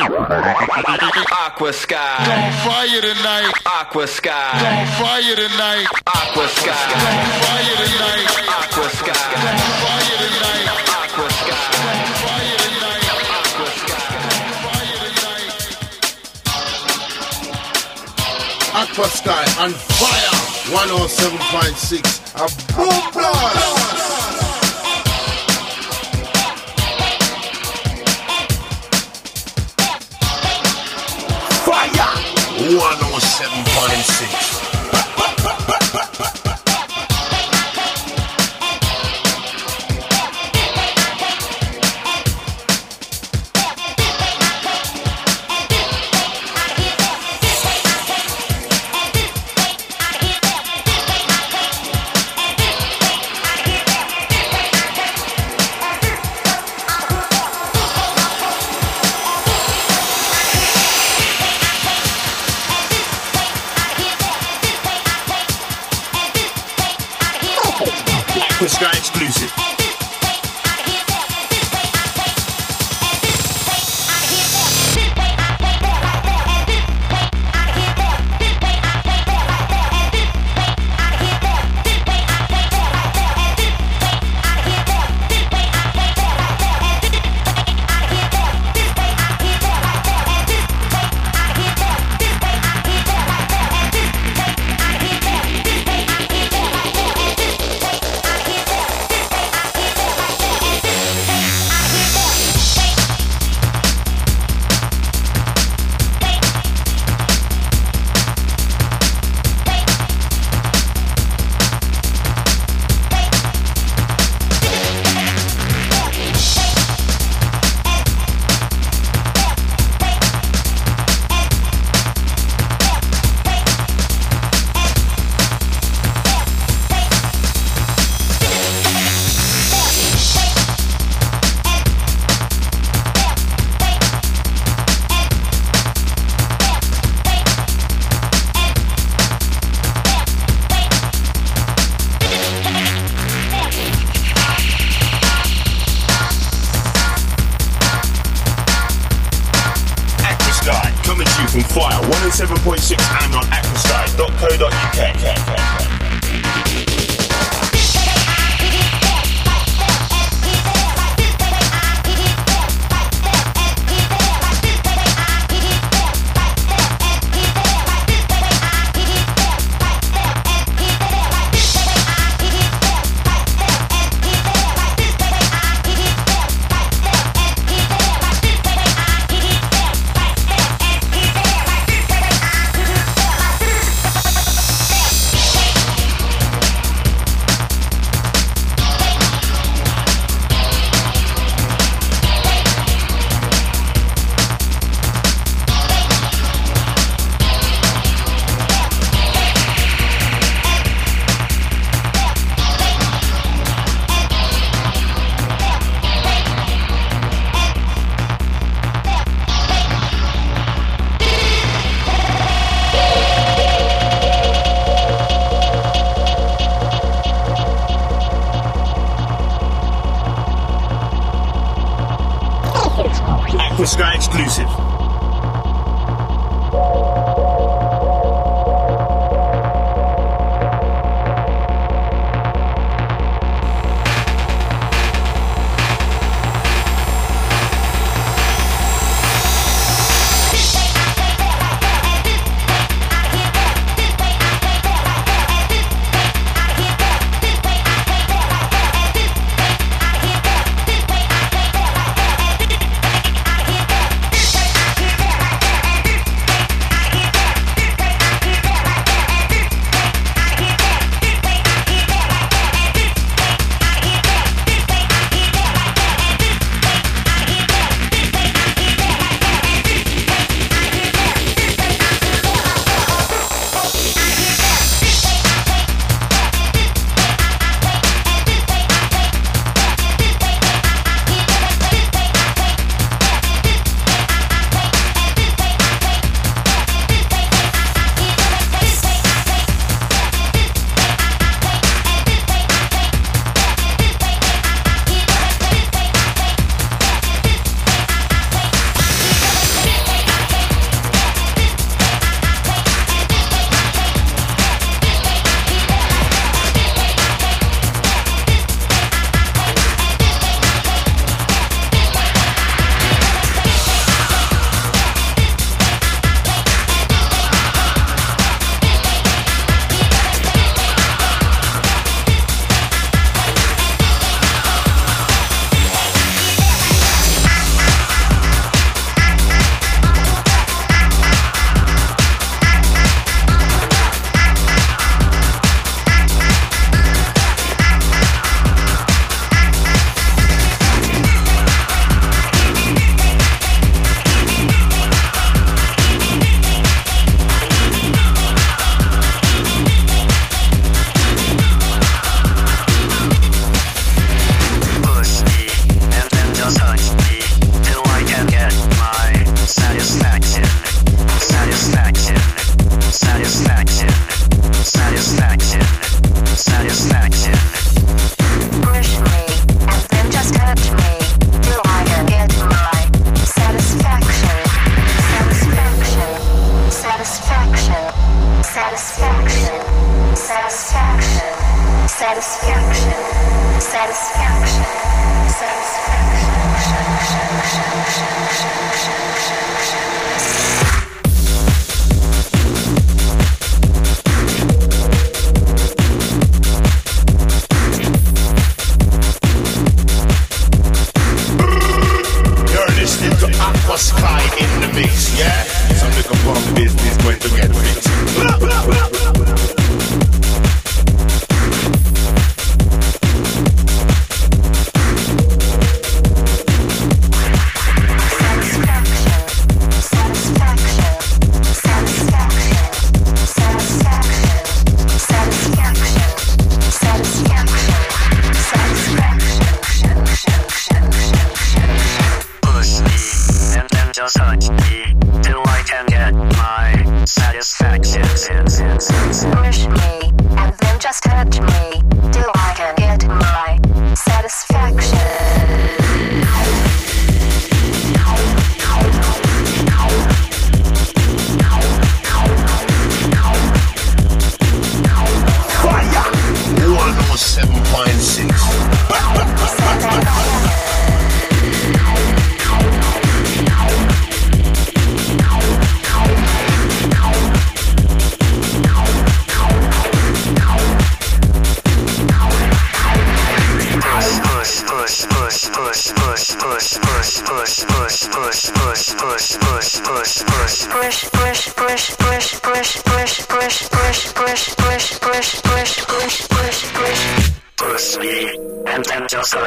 Aqua Sky. On fire tonight. Aqua Sky. On fire tonight. Aqua Sky. On fire tonight. Aqua Sky. On fire tonight. Aqua Sky. On fire tonight. Aqua Sky. Aqua Sky on fire. 107.6. A boom blast. 107.6.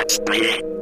Aquasky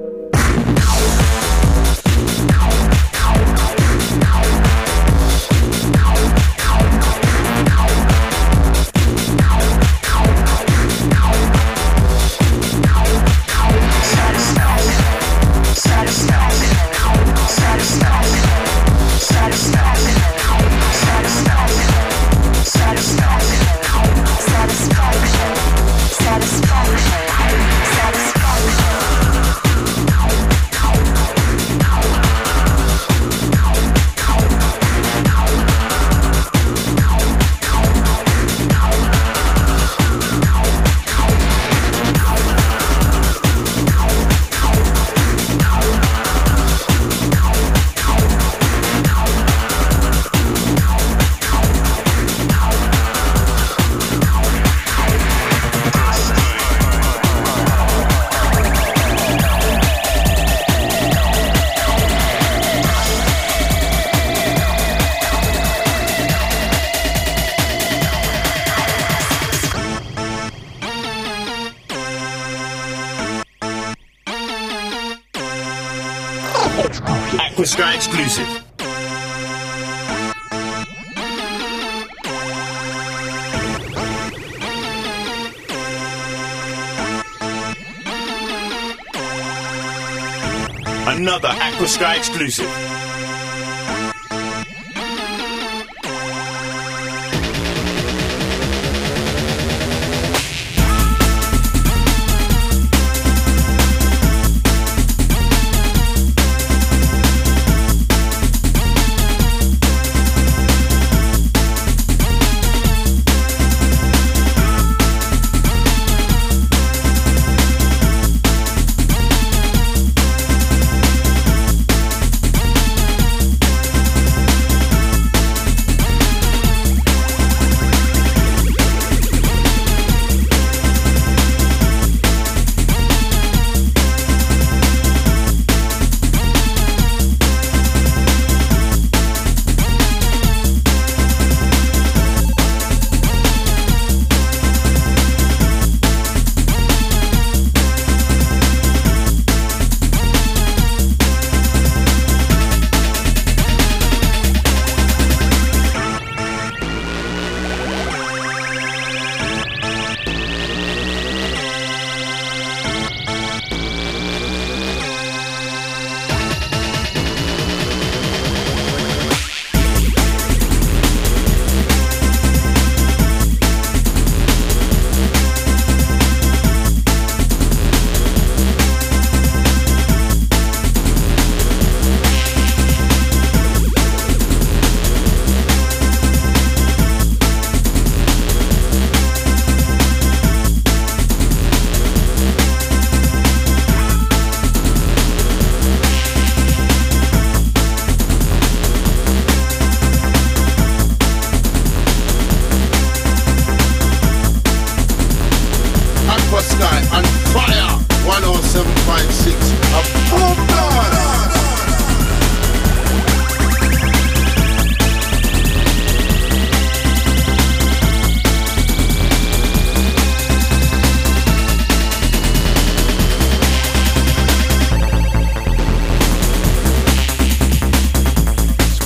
Another Aquasky exclusive.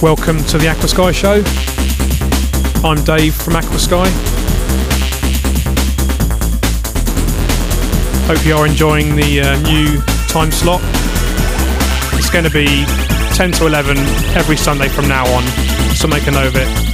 Welcome to the Aqua Sky Show. I'm Dave from Aqua Sky. Hope you are enjoying the uh, new time slot. It's going to be 10 to 11 every Sunday from now on, so make a note of it.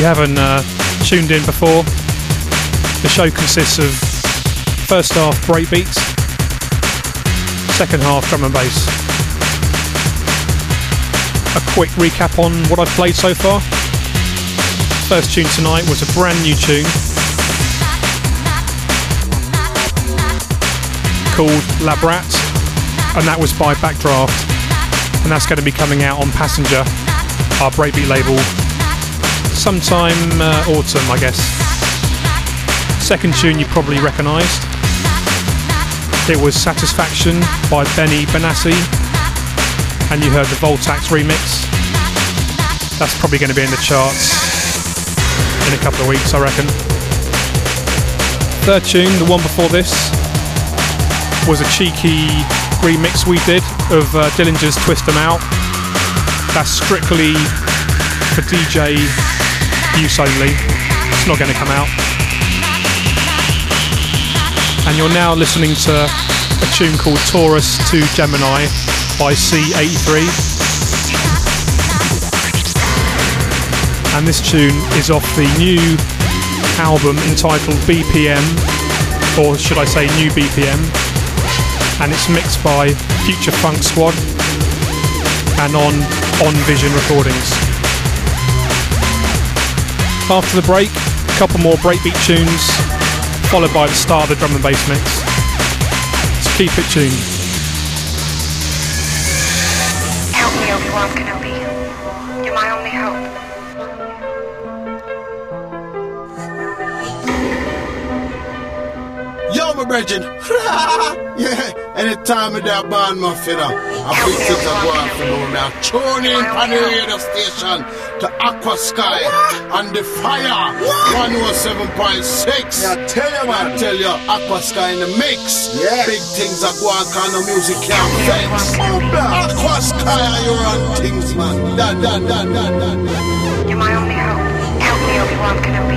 You haven't uh, tuned in before, the show consists of first half breakbeats, second half drum and bass. A quick recap on what I've played so far. First tune tonight was a brand new tune called Labrat, and that was by Backdraft, and that's going to be coming out on Passenger, our breakbeat label, sometime uh, autumn, I guess. Second tune you probably recognised. It was Satisfaction by Benny Benassi, and you heard the Voltax remix. That's probably going to be in the charts in a couple of weeks, I reckon. Third tune, the one before this, was a cheeky remix we did of uh, Dillinja's Twist 'em Out. That's strictly for DJ use only. It's not going to come out. And you're now listening to a tune called Taurus to Gemini by C83. And this tune is off the new album entitled BPM, or should I say New BPM. And it's mixed by Future Funk Squad and on On Vision Recordings. After the break, a couple more breakbeat tunes, followed by the start of the drum and bass mix. So keep it tuned. Help me, Obi-Wan Kenobi. You're my only hope. Yo, my brethren. yeah, anytime with that band, my finna. I big things are going for know now. Tune in on the radio station to Aqua Sky and the Fire 107.6. Yeah, tell you, man. I tell you, Aqua Sky in the mix. Yes. Big things are going kind of music can't fix. Oh, aqua Sky, you run things, man. Da, da, da, da, da, da. You're my only hope. Help me, Obi-Wan Kenobi.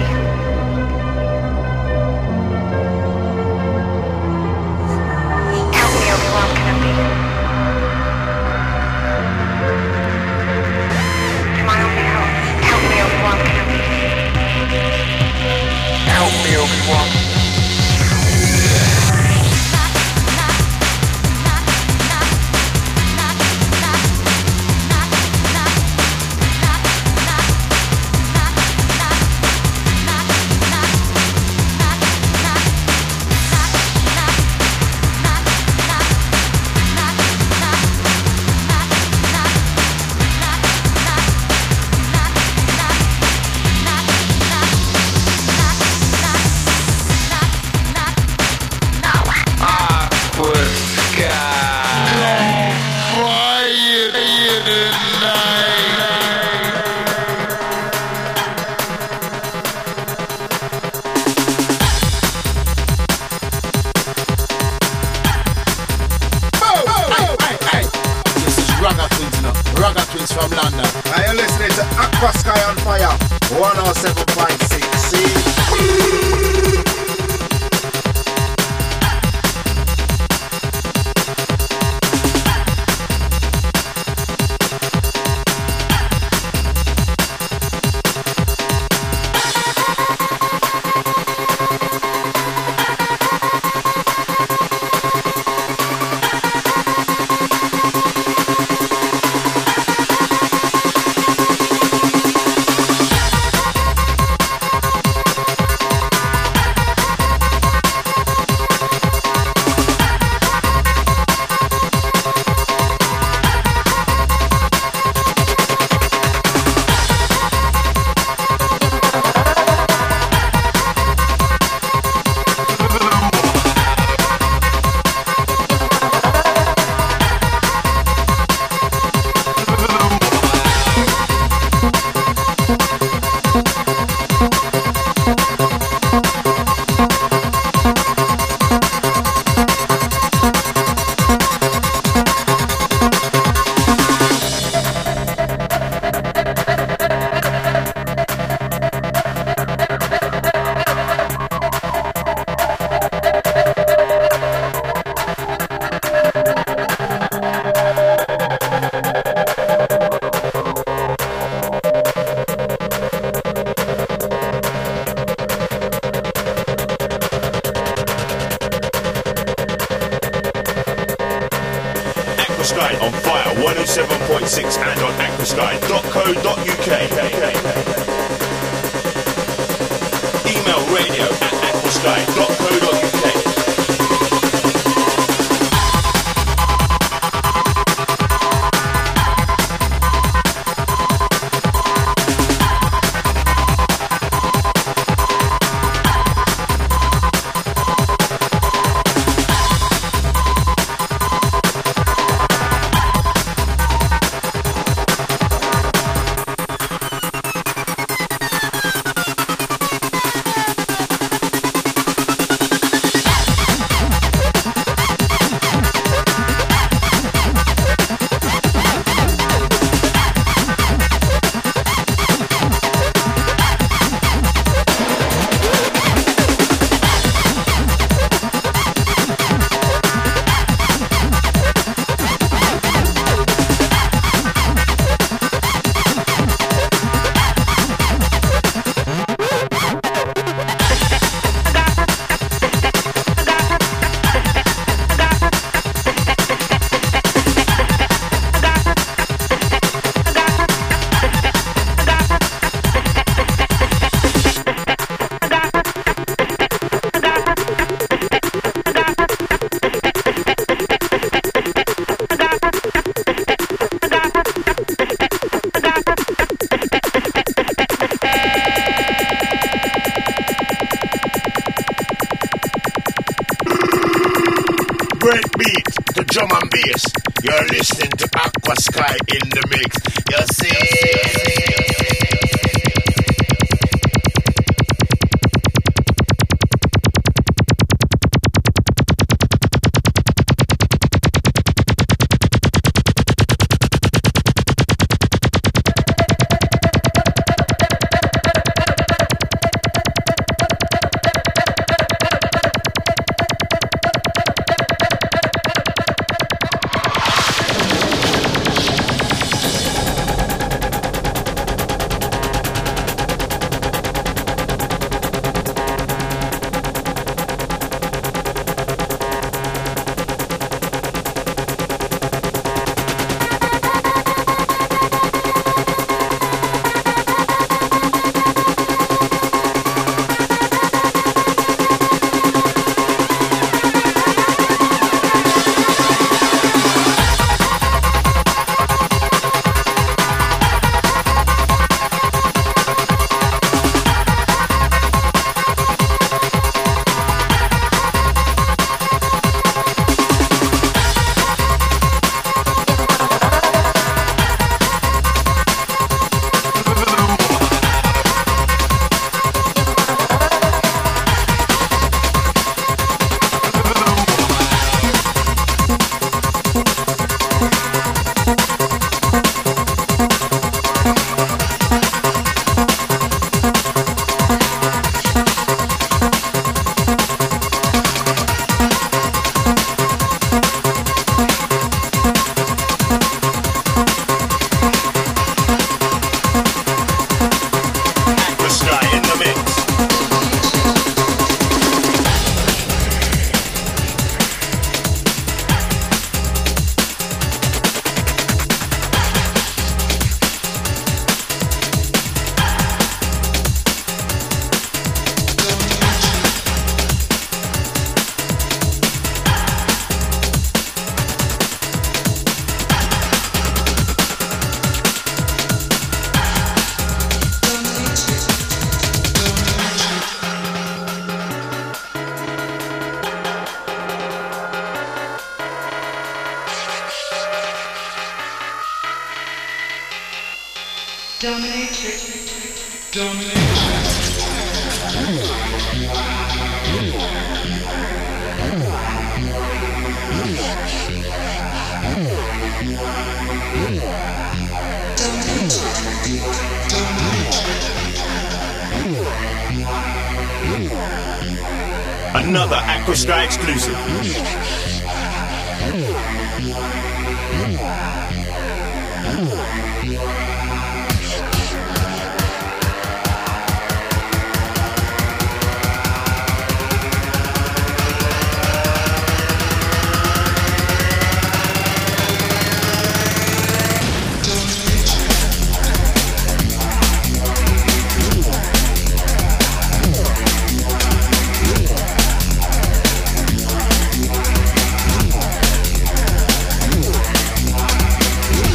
Another Aqua Sky exclusive.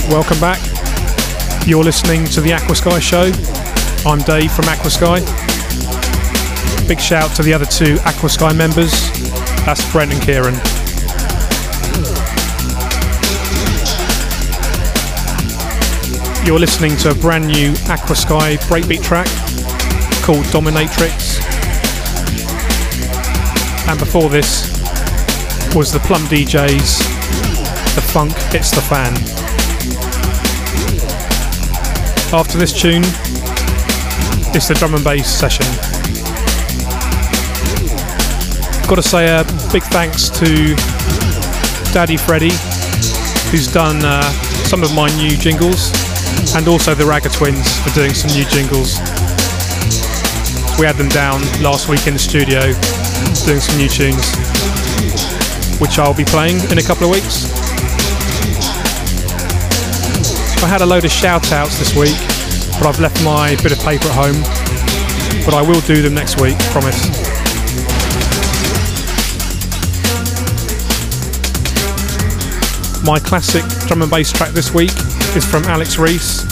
Welcome back. You're listening to the Aquasky Show. I'm Dave from Aquasky. Big shout to the other two Aquasky members. That's Brent and Kieran. You're listening to a brand new Aquasky breakbeat track called Dominatrix. And before this was the Plump DJs, The Funk hits the Fan. After this tune, it's the drum and bass session. Got to say a big thanks to Daddy Freddy, who's done uh, some of my new jingles, and also the Ragga Twins for doing some new jingles. We had them down last week in the studio doing some new tunes, which I'll be playing in a couple of weeks. I had a load of shout outs this week, but I've left my bit of paper at home. But I will do them next week, promise. My classic drum and bass track this week is from Alex Reece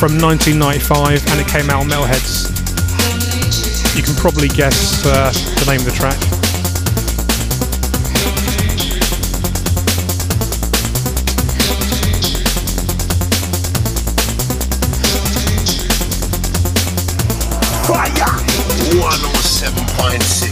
from 1995 and it came out on Metalheadz. You can probably guess uh, the name of the track. 7.6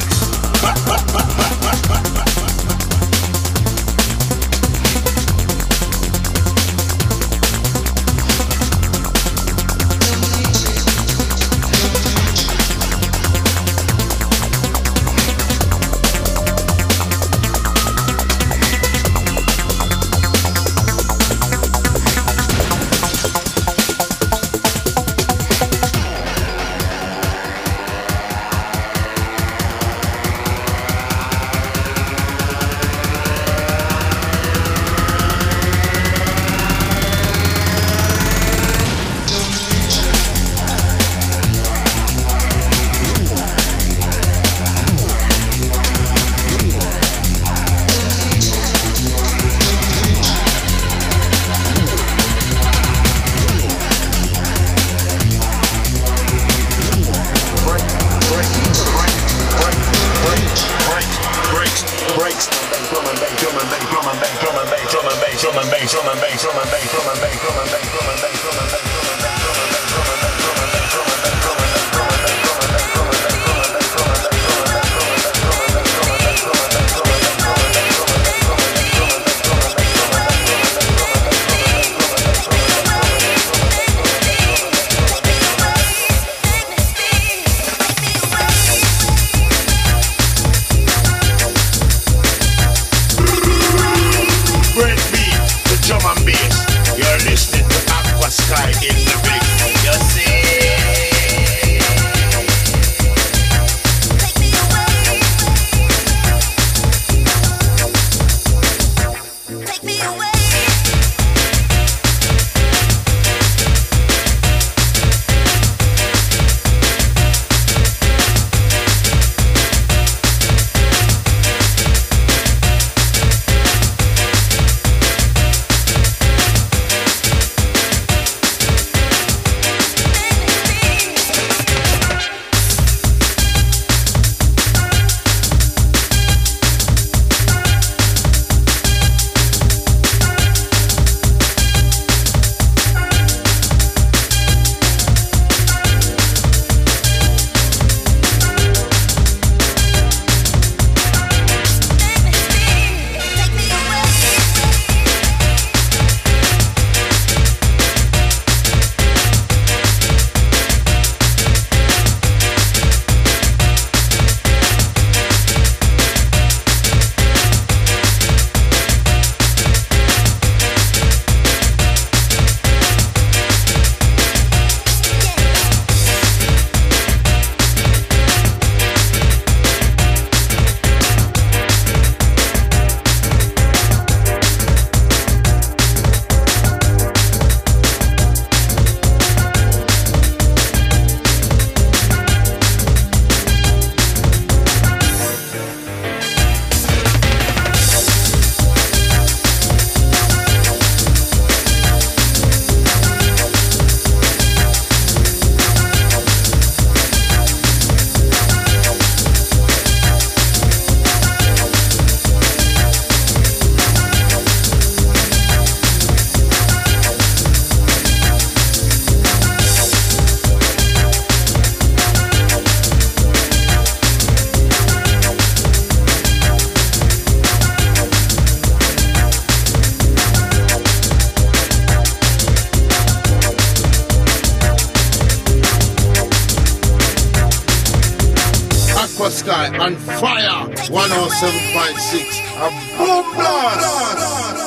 on fire 107.6 a boom blast.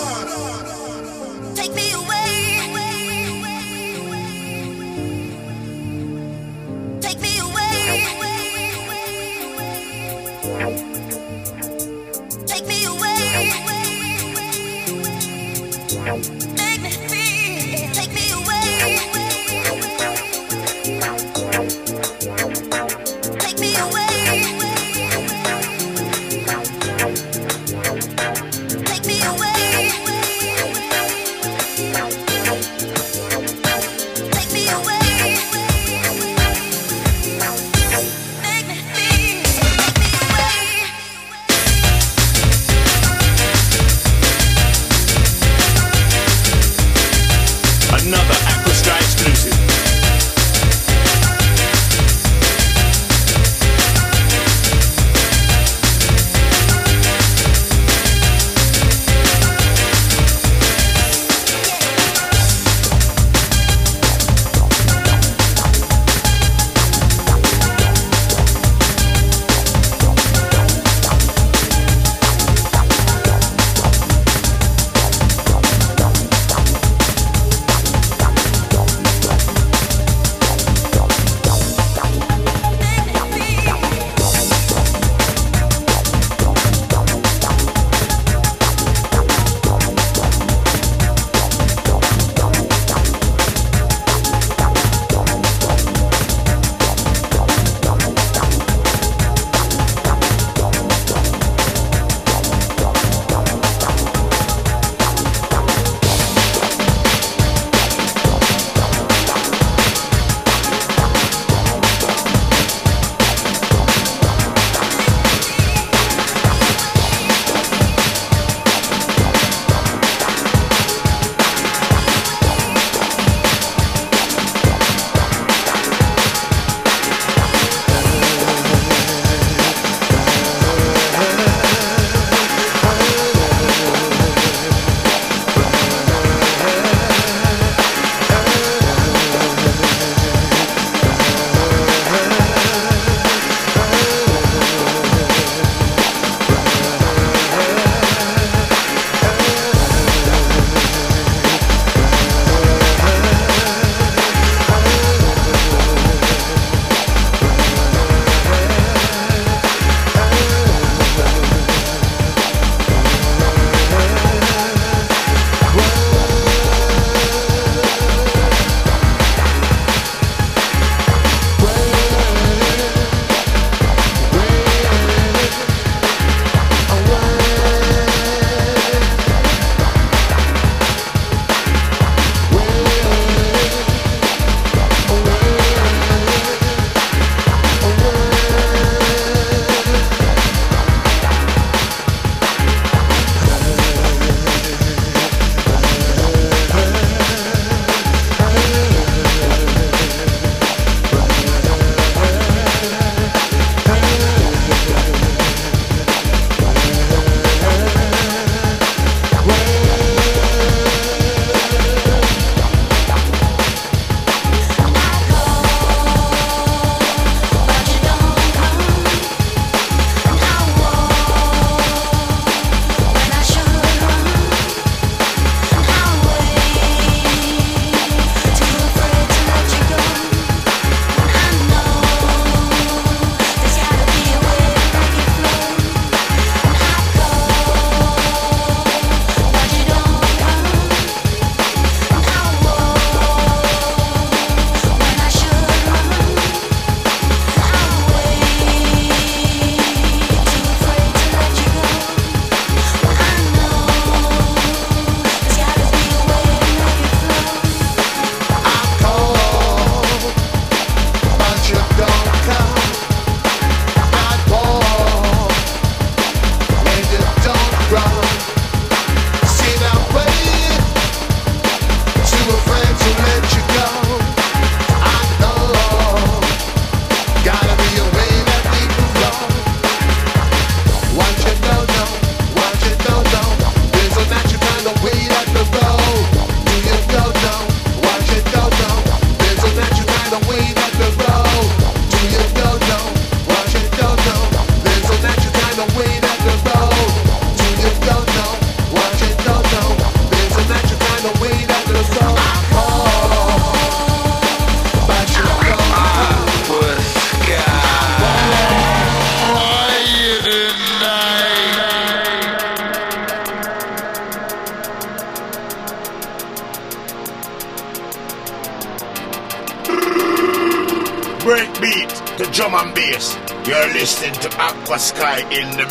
Sky in the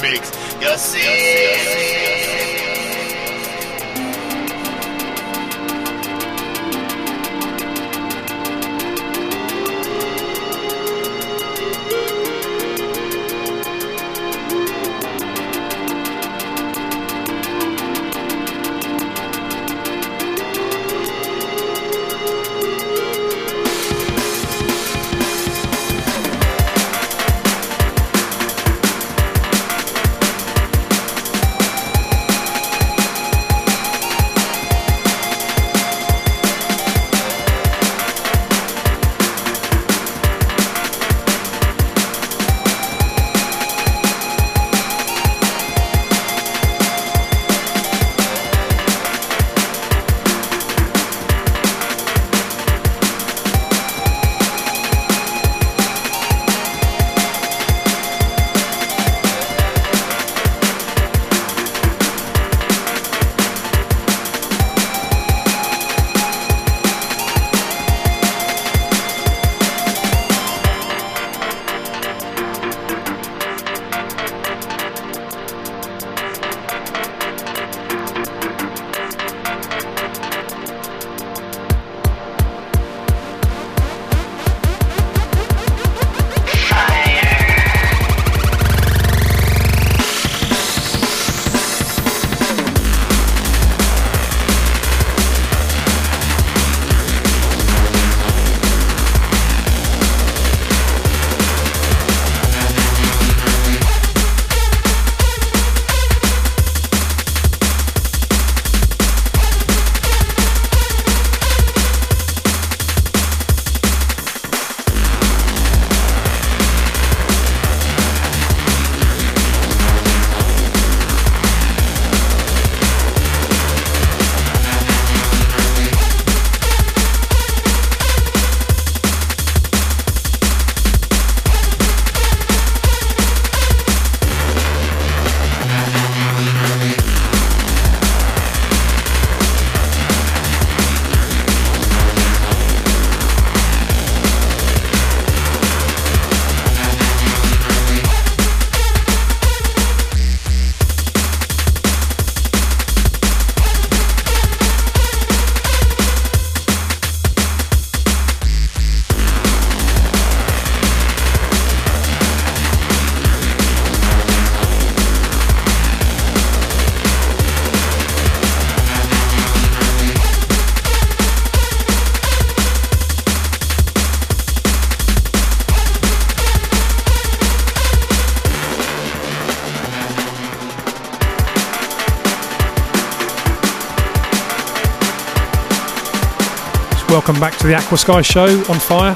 welcome back to the Aquasky show on fire.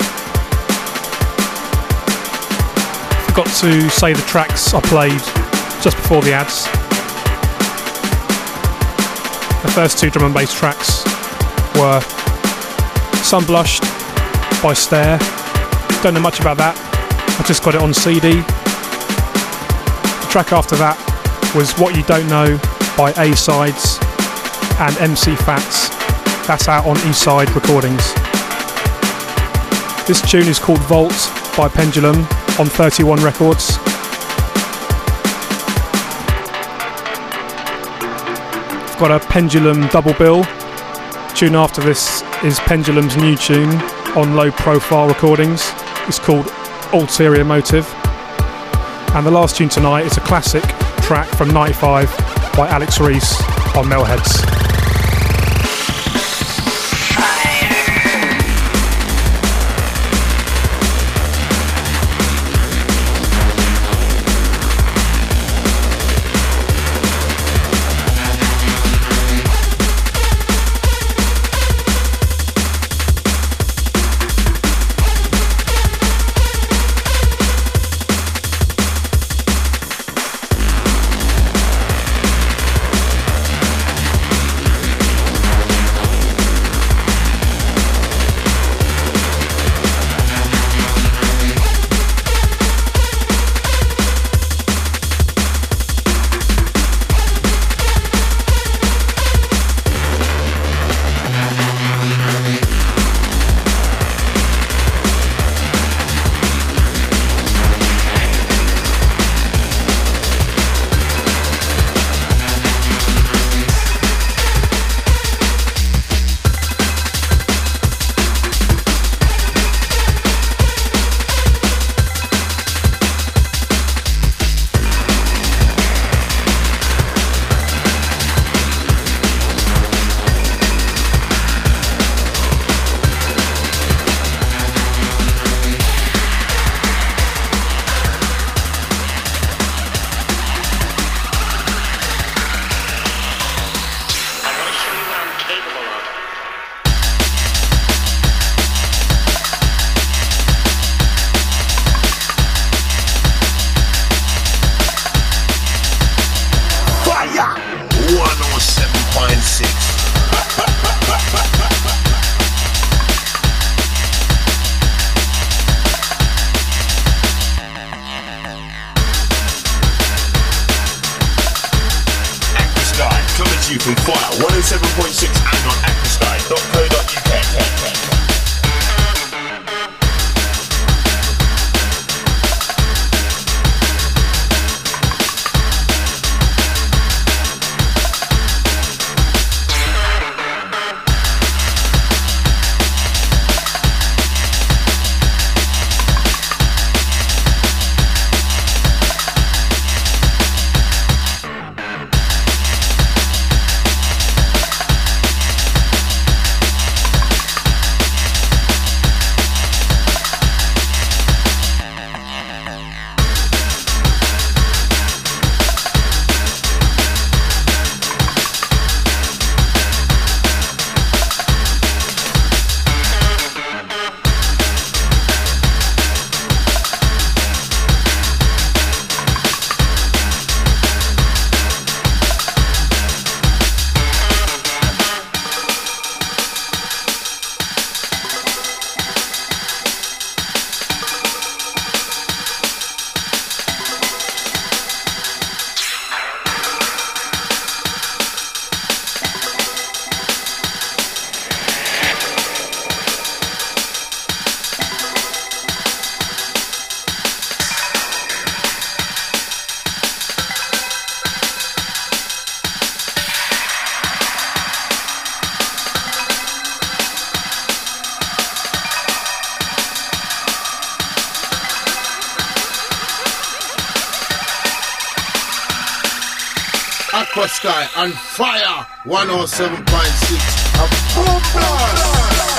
Forgot to say the tracks I played just before the ads. The first two drum and bass tracks were Sunblushed by Stare. Don't know much about that, I just got it on CD. The track after that was What You Don't Know by A Sides and MC Fats that's out on Eastside Recordings. This tune is called Vault by Pendulum on 31 Records. I've got a Pendulum double bill. Tune after this is Pendulum's new tune on Low Profile Recordings. It's called Ulterior Motive. And the last tune tonight is a classic track from 95 by Alex Reece on Metalheadz. Sky on fire 107.6 a boom blast.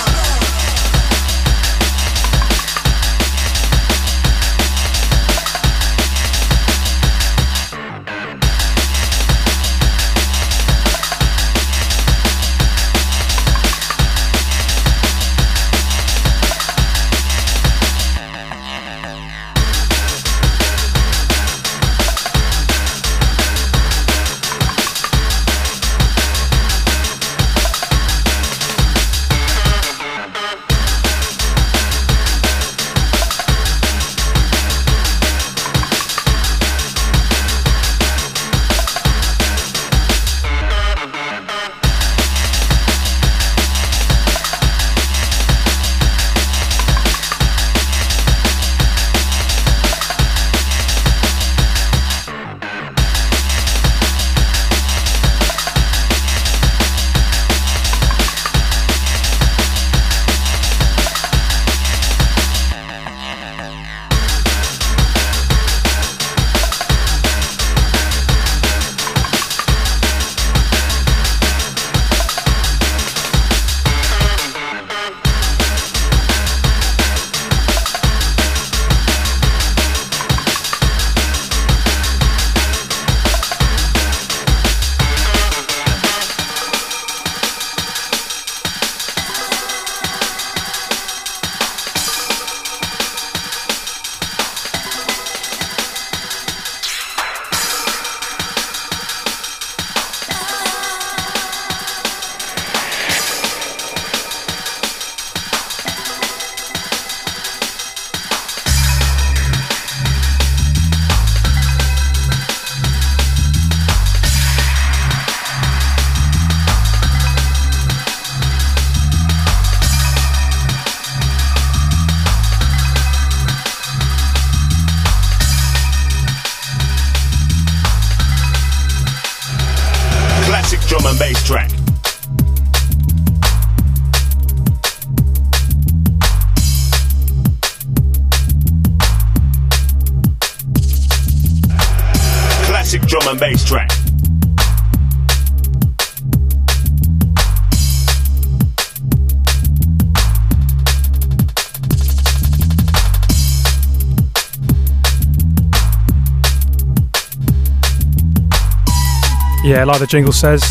Yeah, like the jingle says,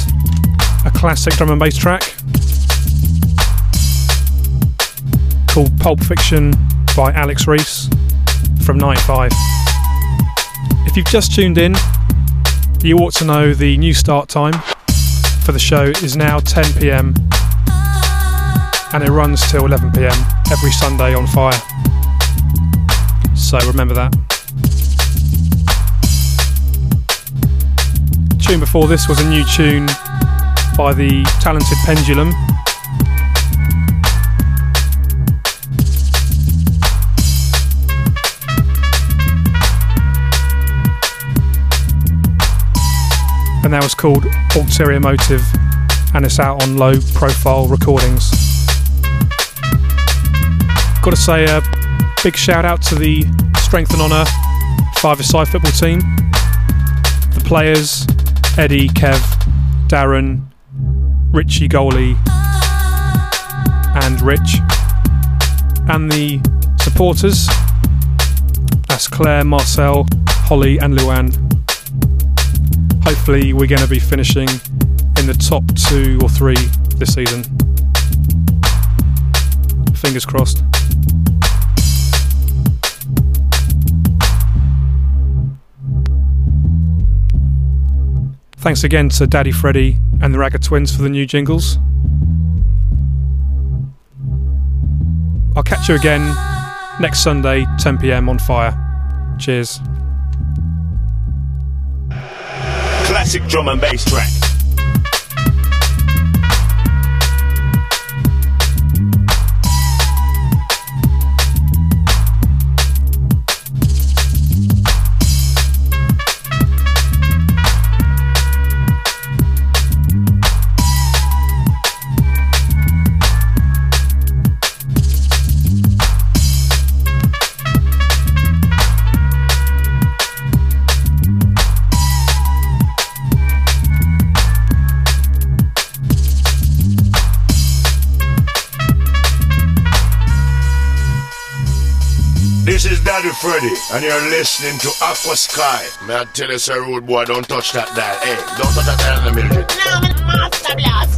a classic drum and bass track called Pulp Fiction by Alex Reece from 95. If you've just tuned in, you ought to know the new start time for the show is now 10 pm and it runs till 11 pm every Sunday on Fire. So remember that. Tune before this was a new tune by the talented Pendulum. And that was called Ulterior Motive and it's out on low profile recordings. Got to say a big shout out to the Strength and Honour five-a-side football team, the players, Eddie, Kev, Darren, Richie Goalie, and Rich. And the supporters that's Claire, Marcel, Holly, and Luann. Hopefully, we're going to be finishing in the top two or three this season. Fingers crossed. Thanks again to Daddy Freddy and the Ragga Twins for the new jingles. I'll catch you again next Sunday, 10 pm on Fire. Cheers. Classic drum and bass track. Daddy Freddy, and you're listening to Aquasky. May I tell you, sir, rude boy, don't touch that dial. Hey, eh? don't touch that dial in the middle. Now I'm a master blaster,